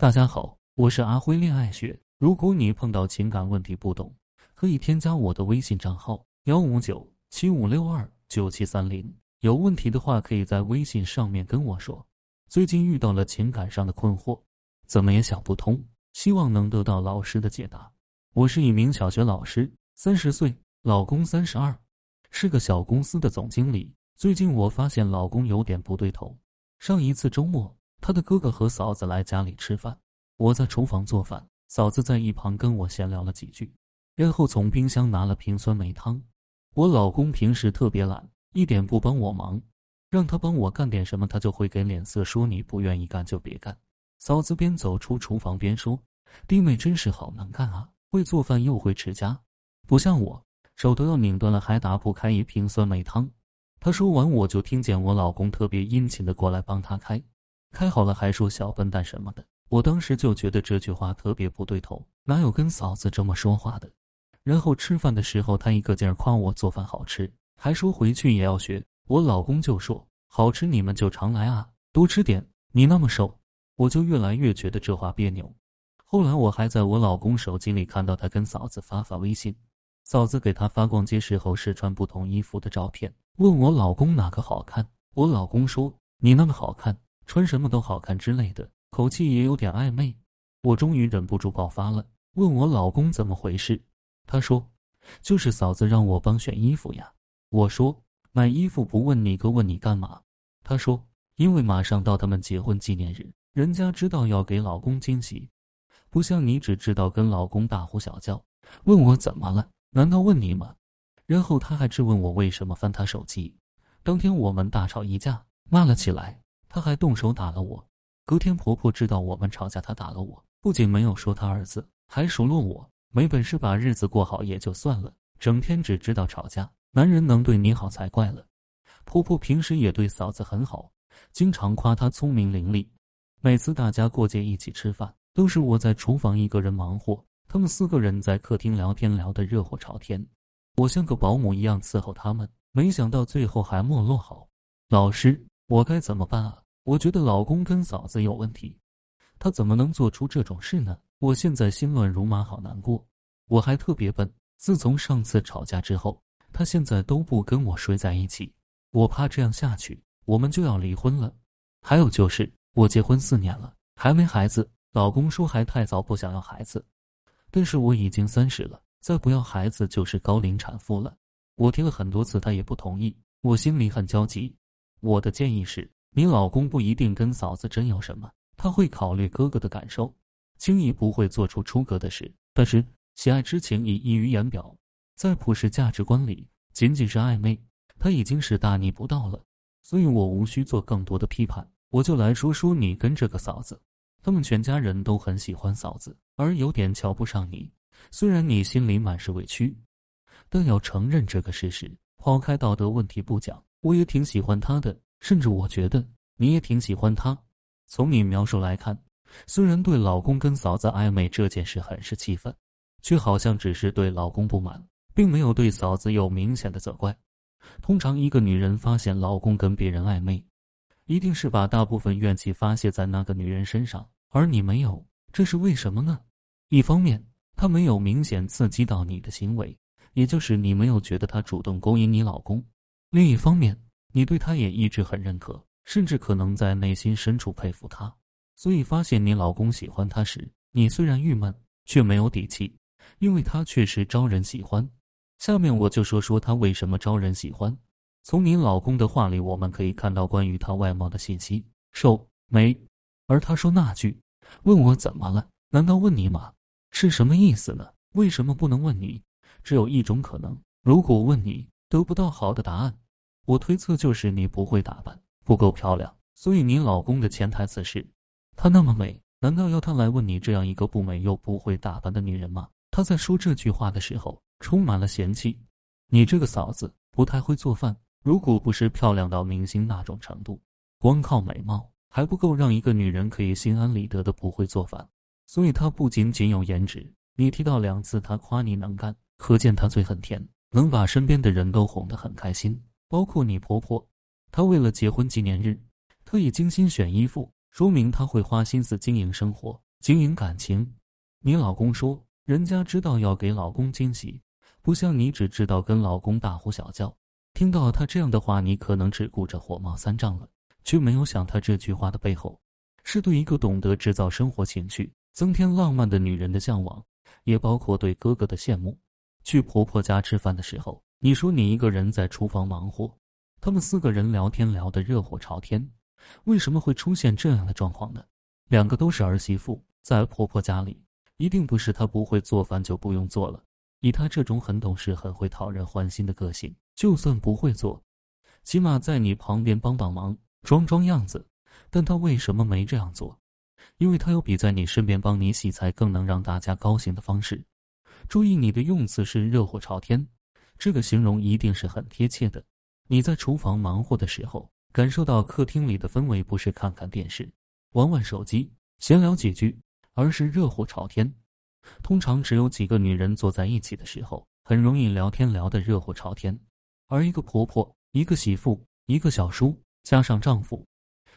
大家好，我是阿辉恋爱学。如果你碰到情感问题不懂，可以添加我的微信账号幺五九七五六二九七三零。有问题的话，可以在微信上面跟我说。最近遇到了情感上的困惑，怎么也想不通，希望能得到老师的解答。我是一名小学老师，三十岁，老公三十二，是个小公司的总经理。最近我发现老公有点不对头。上一次周末。他的哥哥和嫂子来家里吃饭，我在厨房做饭，嫂子在一旁跟我闲聊了几句，然后从冰箱拿了瓶酸梅汤。我老公平时特别懒，一点不帮我忙，让他帮我干点什么，他就会给脸色，说你不愿意干就别干。嫂子边走出厨房边说：“弟妹真是好能干啊，会做饭又会持家，不像我，手都要拧断了还打不开一瓶酸梅汤。”他说完，我就听见我老公特别殷勤的过来帮他开。开好了还说小笨蛋什么的，我当时就觉得这句话特别不对头，哪有跟嫂子这么说话的？然后吃饭的时候，他一个劲儿夸我做饭好吃，还说回去也要学。我老公就说好吃你们就常来啊，多吃点。你那么瘦，我就越来越觉得这话别扭。后来我还在我老公手机里看到他跟嫂子发发微信，嫂子给他发逛街时候试穿不同衣服的照片，问我老公哪个好看，我老公说你那么好看。穿什么都好看之类的，口气也有点暧昧。我终于忍不住爆发了，问我老公怎么回事。他说：“就是嫂子让我帮选衣服呀。”我说：“买衣服不问你哥，问你干嘛？”他说：“因为马上到他们结婚纪念日，人家知道要给老公惊喜，不像你只知道跟老公大呼小叫。”问我怎么了？难道问你吗？然后他还质问我为什么翻他手机。当天我们大吵一架，骂了起来。他还动手打了我。隔天婆婆知道我们吵架，她打了我，不仅没有说她儿子，还数落我没本事把日子过好也就算了，整天只知道吵架。男人能对你好才怪了。婆婆平时也对嫂子很好，经常夸她聪明伶俐。每次大家过节一起吃饭，都是我在厨房一个人忙活，他们四个人在客厅聊天，聊得热火朝天。我像个保姆一样伺候他们，没想到最后还没落好。老师。我该怎么办啊？我觉得老公跟嫂子有问题，他怎么能做出这种事呢？我现在心乱如麻，好难过。我还特别笨，自从上次吵架之后，他现在都不跟我睡在一起。我怕这样下去，我们就要离婚了。还有就是，我结婚四年了，还没孩子，老公说还太早，不想要孩子。但是我已经三十了，再不要孩子就是高龄产妇了。我提了很多次，他也不同意，我心里很焦急。我的建议是，你老公不一定跟嫂子真有什么，他会考虑哥哥的感受，轻易不会做出出格的事。但是，喜爱之情已溢于言表，在普世价值观里，仅仅是暧昧，他已经是大逆不道了。所以我无需做更多的批判，我就来说说你跟这个嫂子，他们全家人都很喜欢嫂子，而有点瞧不上你。虽然你心里满是委屈，但要承认这个事实，抛开道德问题不讲。我也挺喜欢他的，甚至我觉得你也挺喜欢他。从你描述来看，虽然对老公跟嫂子暧昧这件事很是气愤，却好像只是对老公不满，并没有对嫂子有明显的责怪。通常一个女人发现老公跟别人暧昧，一定是把大部分怨气发泄在那个女人身上，而你没有，这是为什么呢？一方面，他没有明显刺激到你的行为，也就是你没有觉得他主动勾引你老公。另一方面，你对他也一直很认可，甚至可能在内心深处佩服他。所以发现你老公喜欢他时，你虽然郁闷，却没有底气，因为他确实招人喜欢。下面我就说说他为什么招人喜欢。从你老公的话里，我们可以看到关于他外貌的信息：瘦、美。而他说那句“问我怎么了？难道问你吗？”是什么意思呢？为什么不能问你？只有一种可能：如果问你。得不到好的答案，我推测就是你不会打扮，不够漂亮。所以你老公的潜台词是，她那么美，难道要他来问你这样一个不美又不会打扮的女人吗？他在说这句话的时候充满了嫌弃。你这个嫂子不太会做饭，如果不是漂亮到明星那种程度，光靠美貌还不够让一个女人可以心安理得的不会做饭。所以她不仅仅有颜值，你提到两次她夸你能干，可见她嘴很甜。能把身边的人都哄得很开心，包括你婆婆。她为了结婚纪念日，特意精心选衣服，说明她会花心思经营生活。经营感情。你老公说，人家知道要给老公惊喜，不像你只知道跟老公大呼小叫。听到他这样的话，你可能只顾着火冒三丈了，却没有想他这句话的背后，是对一个懂得制造生活情趣、增添浪漫的女人的向往，也包括对哥哥的羡慕。去婆婆家吃饭的时候，你说你一个人在厨房忙活，他们四个人聊天聊得热火朝天，为什么会出现这样的状况呢？两个都是儿媳妇，在婆婆家里。一定不是她不会做饭就不用做了。以她这种很懂事、很会讨人欢心的个性，就算不会做，起码在你旁边帮帮忙、装装样子。但她为什么没这样做？因为她有比在你身边帮你洗菜更能让大家高兴的方式。注意你的用词是“热火朝天”，这个形容一定是很贴切的。你在厨房忙活的时候，感受到客厅里的氛围，不是看看电视、玩玩手机、闲聊几句。而是热火朝天。通常只有几个女人坐在一起的时候，很容易聊天聊得热火朝天。而一个婆婆、一个媳妇、一个小叔，加上丈夫，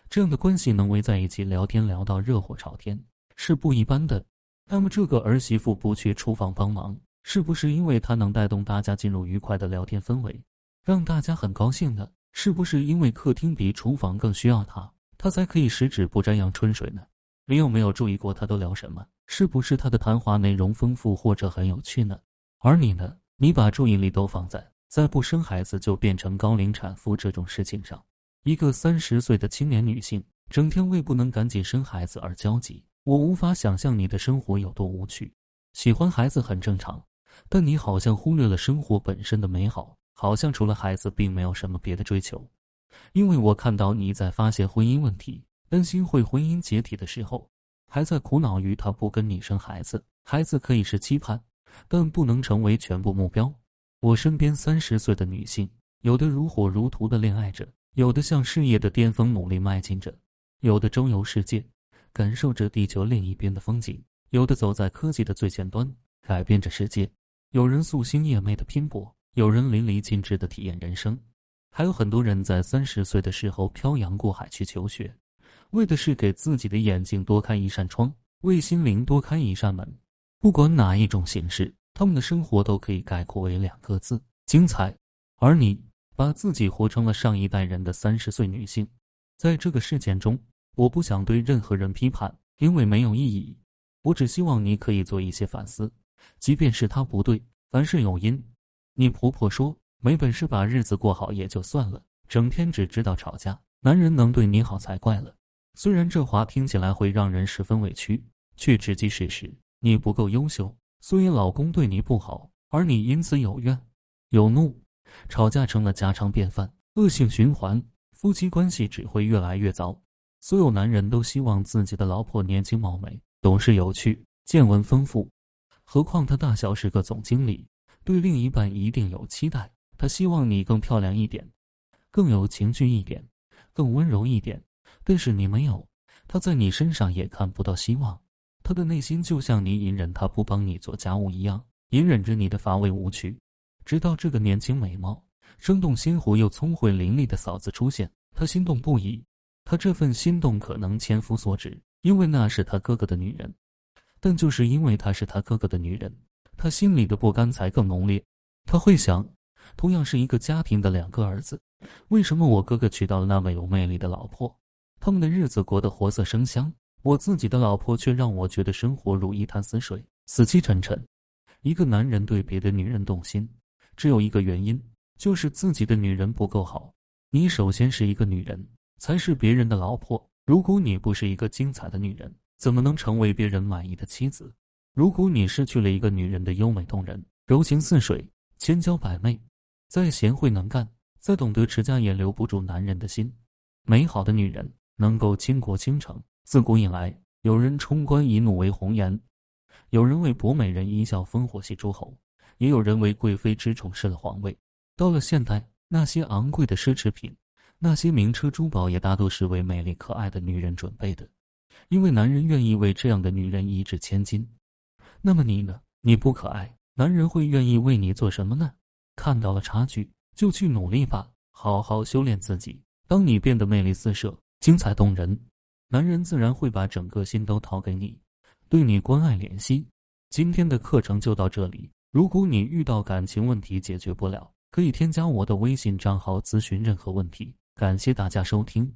这样的关系能围在一起聊天聊到热火朝天，是不一般的。那么这个儿媳妇不去厨房帮忙，是不是因为它能带动大家进入愉快的聊天氛围，让大家很高兴呢？是不是因为客厅比厨房更需要它，它才可以十指不沾阳春水呢？你有没有注意过他都聊什么？是不是他的谈话内容丰富或者很有趣呢？而你呢？你把注意力都放在再不生孩子就变成高龄产妇这种事情上。一个三十岁的青年女性，整天为不能赶紧生孩子而焦急，我无法想象你的生活有多无趣。喜欢孩子很正常，但你好像忽略了生活本身的美好，好像除了孩子并没有什么别的追求。因为我看到你在发现婚姻问题。担心会婚姻解体的时候，还在苦恼于他不跟你生孩子。孩子可以是期盼，但不能成为全部目标。我身边三十岁的女性，有的如火如荼的恋爱着，有的向事业的巅峰努力迈进着，有的周游世界，感受着地球另一边的风景，有的走在科技的最前端，改变着世界。有人夙兴夜寐的拼搏，有人淋漓尽致的体验人生，还有很多人在三十岁的时候漂洋过海去求学。为的是给自己的眼睛多开一扇窗，为心灵多开一扇门。不管哪一种形式，他们的生活都可以概括为两个字：精彩。而你把自己活成了上一代人的三十岁女性，在这个事件中，我不想对任何人批判，因为没有意义。我只希望你可以做一些反思，即便是他不对，凡事有因。你婆婆说没本事把日子过好也就算了，整天只知道吵架，男人能对你好才怪了。虽然这话听起来会让人十分委屈，却直击事实。你不够优秀，所以老公对你不好，而你因此有怨有怒，吵架成了家常便饭，恶性循环，夫妻关系只会越来越糟。所有男人都希望自己的老婆年轻貌美、懂事有趣、见闻丰富，何况他大小是个总经理，对另一半一定有期待。他希望你更漂亮一点，更有情趣一点，更温柔一点。但是你没有，他在你身上也看不到希望，他的内心就像你隐忍他不帮你做家务一样，隐忍着你的乏味无趣，直到这个年轻美貌、生动鲜活又聪慧伶俐的嫂子出现，他心动不已。他这份心动可能千夫所指，因为那是他哥哥的女人，但就是因为她是他哥哥的女人，他心里的不甘才更浓烈。他会想，同样是一个家庭的两个儿子，为什么我哥哥娶到了那么有魅力的老婆？他们的日子过得活色生香，我自己的老婆却让我觉得生活如一潭死水，死气沉沉。一个男人对别的女人动心，只有一个原因，就是自己的女人不够好。你首先是一个女人，才是别人的老婆。如果你不是一个精彩的女人，怎么能成为别人满意的妻子？如果你失去了一个女人的优美动人、柔情似水、千娇百媚，再贤惠能干，再懂得持家，也留不住男人的心。美好的女人。能够倾国倾城。自古以来，有人冲冠一怒为红颜，有人为博美人一笑烽火戏诸侯，也有人为贵妃之宠失了皇位。到了现代，那些昂贵的奢侈品，那些名车珠宝，也大多是为美丽可爱的女人准备的，因为男人愿意为这样的女人一掷千金。那么你呢？你不可爱，男人会愿意为你做什么呢？看到了差距，就去努力吧，好好修炼自己。当你变得魅力四射。精彩动人，男人自然会把整个心都掏给你。对你关爱怜惜。今天的课程就到这里。如果你遇到感情问题解决不了，可以添加我的微信账号咨询任何问题。感谢大家收听。